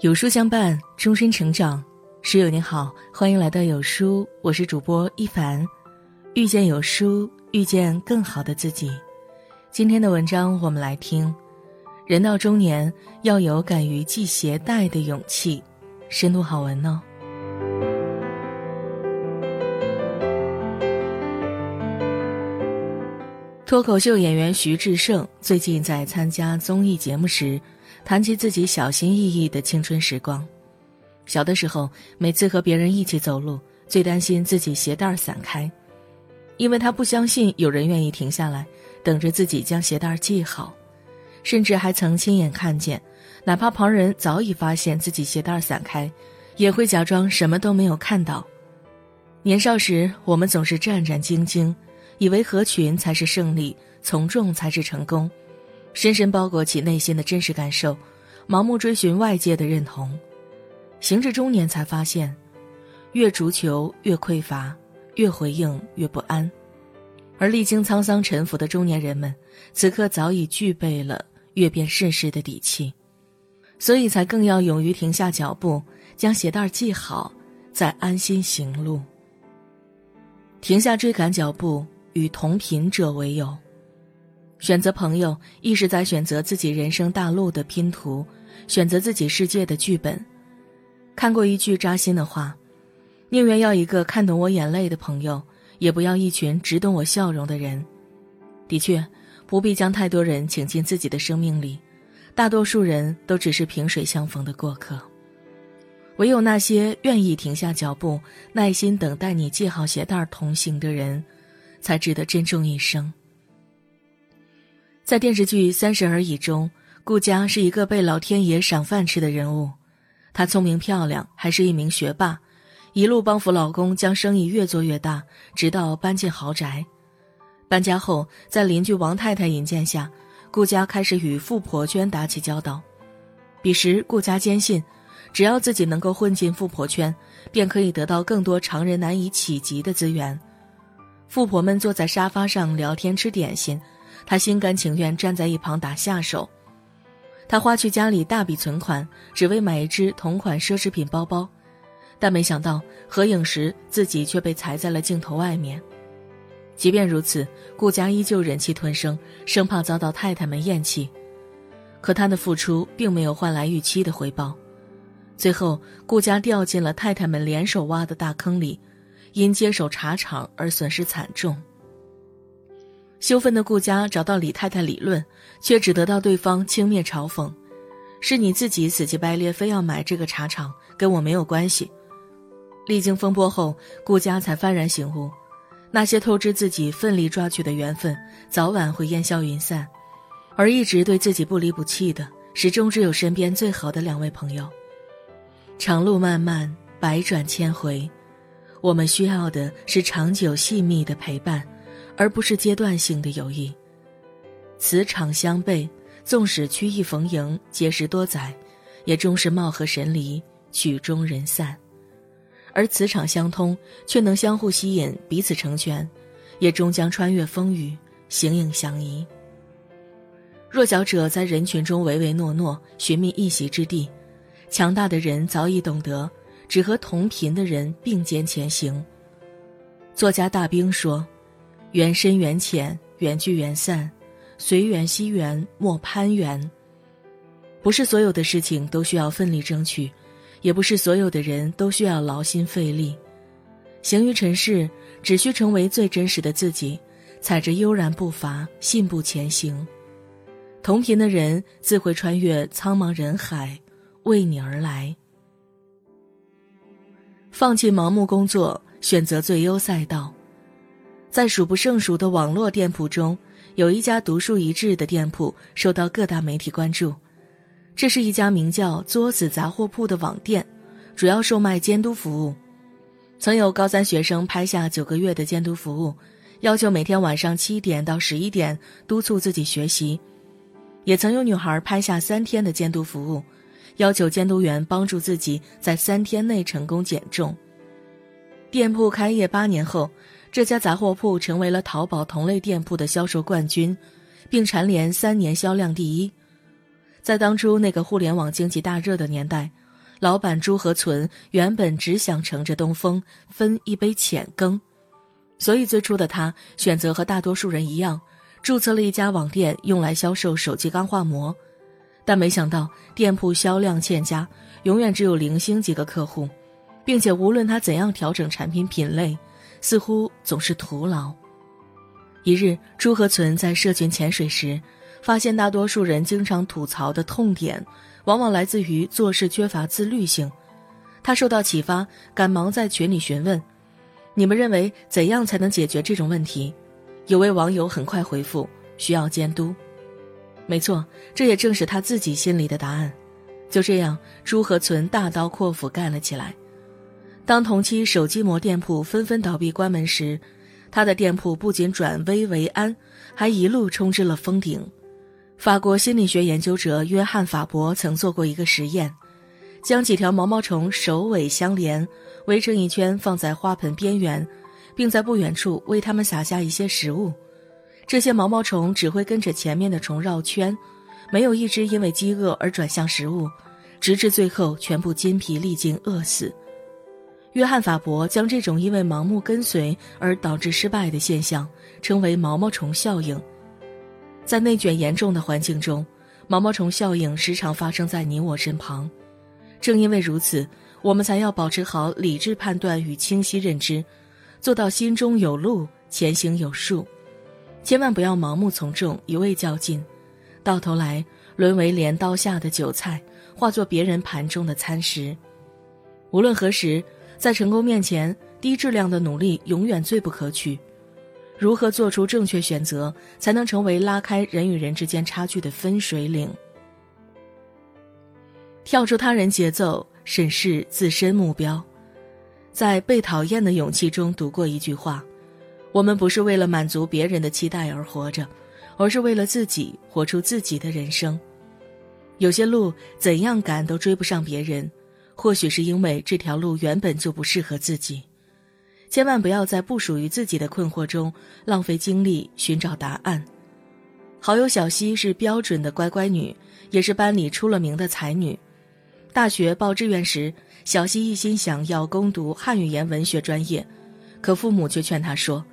有书相伴，终身成长。室友你好，欢迎来到有书，我是主播一凡。遇见有书，遇见更好的自己。今天的文章我们来听：人到中年要有敢于系鞋带的勇气。深度好文呢。脱口秀演员徐志胜最近在参加综艺节目时。谈起自己小心翼翼的青春时光，小的时候，每次和别人一起走路，最担心自己鞋带散开，因为他不相信有人愿意停下来，等着自己将鞋带系好，甚至还曾亲眼看见，哪怕旁人早已发现自己鞋带散开，也会假装什么都没有看到。年少时，我们总是战战兢兢，以为合群才是胜利，从众才是成功。深深包裹起内心的真实感受，盲目追寻外界的认同，行至中年才发现，越逐求越匮乏，越回应越不安，而历经沧桑沉浮的中年人们，此刻早已具备了阅遍世事的底气，所以才更要勇于停下脚步，将鞋带系好，再安心行路。停下追赶脚步，与同频者为友。选择朋友，亦是在选择自己人生大路的拼图，选择自己世界的剧本。看过一句扎心的话：“宁愿要一个看懂我眼泪的朋友，也不要一群只懂我笑容的人。”的确，不必将太多人请进自己的生命里，大多数人都只是萍水相逢的过客。唯有那些愿意停下脚步，耐心等待你系好鞋带同行的人，才值得珍重一生。在电视剧《三十而已》中，顾佳是一个被老天爷赏饭吃的人物。她聪明漂亮，还是一名学霸，一路帮扶老公将生意越做越大，直到搬进豪宅。搬家后，在邻居王太太引荐下，顾佳开始与富婆圈打起交道。彼时，顾佳坚信，只要自己能够混进富婆圈，便可以得到更多常人难以企及的资源。富婆们坐在沙发上聊天吃点心。他心甘情愿站在一旁打下手，他花去家里大笔存款，只为买一只同款奢侈品包包，但没想到合影时自己却被踩在了镜头外面。即便如此，顾家依旧忍气吞声，生怕遭到太太们厌弃。可他的付出并没有换来预期的回报，最后顾家掉进了太太们联手挖的大坑里，因接手茶厂而损失惨重。羞愤的顾家找到李太太理论，却只得到对方轻蔑嘲讽：“是你自己死乞白赖，非要买这个茶厂，跟我没有关系。”历经风波后，顾家才幡然醒悟，那些透支自己奋力抓取的缘分，早晚会烟消云散，而一直对自己不离不弃的，始终只有身边最好的两位朋友。长路漫漫，百转千回，我们需要的是长久细密的陪伴。而不是阶段性的友谊。磁场相悖，纵使曲意逢迎，结识多载，也终是貌合神离，曲终人散；而磁场相通，却能相互吸引，彼此成全，也终将穿越风雨，形影相依。弱小者在人群中唯唯诺诺，寻觅一席之地；强大的人早已懂得，只和同频的人并肩前行。作家大兵说。缘深缘浅，缘聚缘散，随缘惜缘，莫攀缘。不是所有的事情都需要奋力争取，也不是所有的人都需要劳心费力。行于尘世，只需成为最真实的自己，踩着悠然步伐，信步前行。同频的人自会穿越苍茫人海，为你而来。放弃盲目工作，选择最优赛道。在数不胜数的网络店铺中，有一家独树一帜的店铺受到各大媒体关注。这是一家名叫“作子杂货铺”的网店，主要售卖监督服务。曾有高三学生拍下九个月的监督服务，要求每天晚上七点到十一点督促自己学习；也曾有女孩拍下三天的监督服务，要求监督员帮助自己在三天内成功减重。店铺开业八年后。这家杂货铺成为了淘宝同类店铺的销售冠军，并蝉联三年销量第一。在当初那个互联网经济大热的年代，老板朱和存原本只想乘着东风分一杯浅羹，所以最初的他选择和大多数人一样，注册了一家网店，用来销售手机钢化膜。但没想到店铺销量欠佳，永远只有零星几个客户，并且无论他怎样调整产品品类，似乎总是徒劳。一日，朱和存在社群潜水时，发现大多数人经常吐槽的痛点，往往来自于做事缺乏自律性。他受到启发，赶忙在群里询问：“你们认为怎样才能解决这种问题？”有位网友很快回复：“需要监督。”没错，这也正是他自己心里的答案。就这样，朱和存大刀阔斧干了起来。当同期手机膜店铺纷纷倒闭关门时，他的店铺不仅转危为安，还一路冲至了峰顶。法国心理学研究者约翰·法伯曾做过一个实验，将几条毛毛虫首尾相连，围成一圈放在花盆边缘，并在不远处为它们撒下一些食物。这些毛毛虫只会跟着前面的虫绕圈，没有一只因为饥饿而转向食物，直至最后全部筋疲力尽饿死。约翰·法伯将这种因为盲目跟随而导致失败的现象称为“毛毛虫效应”。在内卷严重的环境中，毛毛虫效应时常发生在你我身旁。正因为如此，我们才要保持好理智判断与清晰认知，做到心中有路，前行有数。千万不要盲目从众，一味较劲，到头来沦为镰刀下的韭菜，化作别人盘中的餐食。无论何时。在成功面前，低质量的努力永远最不可取。如何做出正确选择，才能成为拉开人与人之间差距的分水岭？跳出他人节奏，审视自身目标。在《被讨厌的勇气》中读过一句话：“我们不是为了满足别人的期待而活着，而是为了自己活出自己的人生。有些路怎样赶都追不上别人。”或许是因为这条路原本就不适合自己，千万不要在不属于自己的困惑中浪费精力寻找答案。好友小溪是标准的乖乖女，也是班里出了名的才女。大学报志愿时，小溪一心想要攻读汉语言文学专业，可父母却劝她说：“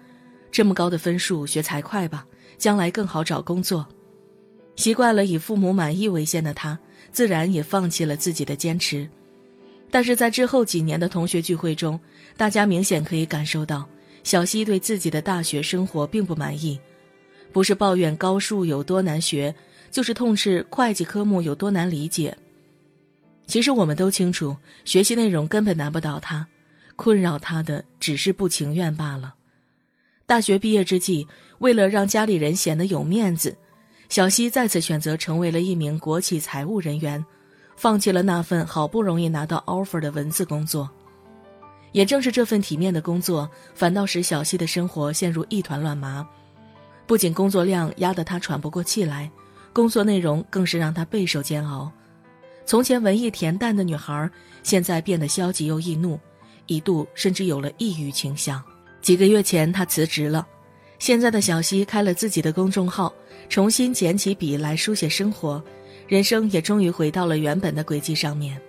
这么高的分数，学财会吧，将来更好找工作。”习惯了以父母满意为先的她，自然也放弃了自己的坚持。但是在之后几年的同学聚会中，大家明显可以感受到，小溪对自己的大学生活并不满意，不是抱怨高数有多难学，就是痛斥会计科目有多难理解。其实我们都清楚，学习内容根本难不倒他，困扰他的只是不情愿罢了。大学毕业之际，为了让家里人显得有面子，小溪再次选择成为了一名国企财务人员。放弃了那份好不容易拿到 offer 的文字工作，也正是这份体面的工作，反倒使小溪的生活陷入一团乱麻。不仅工作量压得她喘不过气来，工作内容更是让她备受煎熬。从前文艺恬淡的女孩，现在变得消极又易怒，一度甚至有了抑郁倾向。几个月前，她辞职了。现在的小溪开了自己的公众号，重新捡起笔来书写生活。人生也终于回到了原本的轨迹上面。《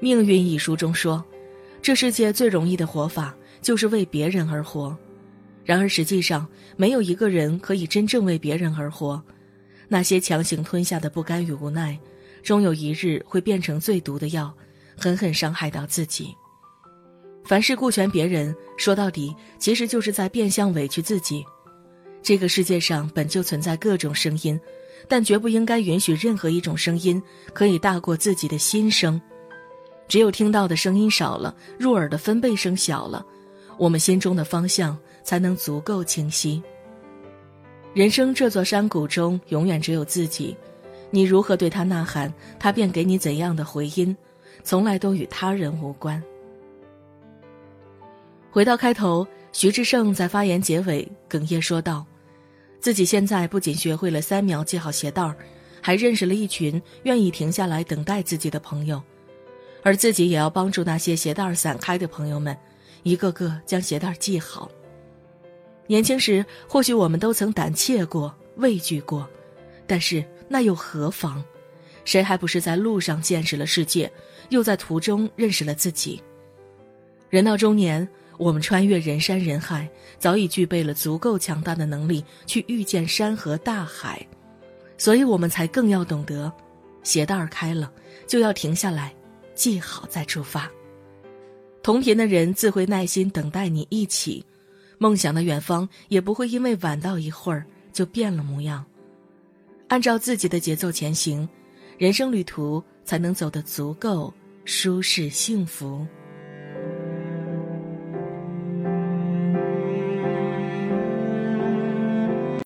命运》一书中说：“这世界最容易的活法就是为别人而活。”然而实际上，没有一个人可以真正为别人而活。那些强行吞下的不甘与无奈，终有一日会变成最毒的药，狠狠伤害到自己。凡事顾全别人，说到底其实就是在变相委屈自己。这个世界上本就存在各种声音。但绝不应该允许任何一种声音可以大过自己的心声。只有听到的声音少了，入耳的分贝声小了，我们心中的方向才能足够清晰。人生这座山谷中，永远只有自己。你如何对他呐喊，他便给你怎样的回音，从来都与他人无关。回到开头，徐志胜在发言结尾哽咽说道。自己现在不仅学会了三秒系好鞋带儿，还认识了一群愿意停下来等待自己的朋友，而自己也要帮助那些鞋带儿散开的朋友们，一个个将鞋带儿系好。年轻时，或许我们都曾胆怯过、畏惧过，但是那又何妨？谁还不是在路上见识了世界，又在途中认识了自己？人到中年，我们穿越人山人海，早已具备了足够强大的能力去遇见山河大海，所以我们才更要懂得，鞋带儿开了就要停下来，系好再出发。同频的人自会耐心等待你一起，梦想的远方也不会因为晚到一会儿就变了模样。按照自己的节奏前行，人生旅途才能走得足够舒适幸福。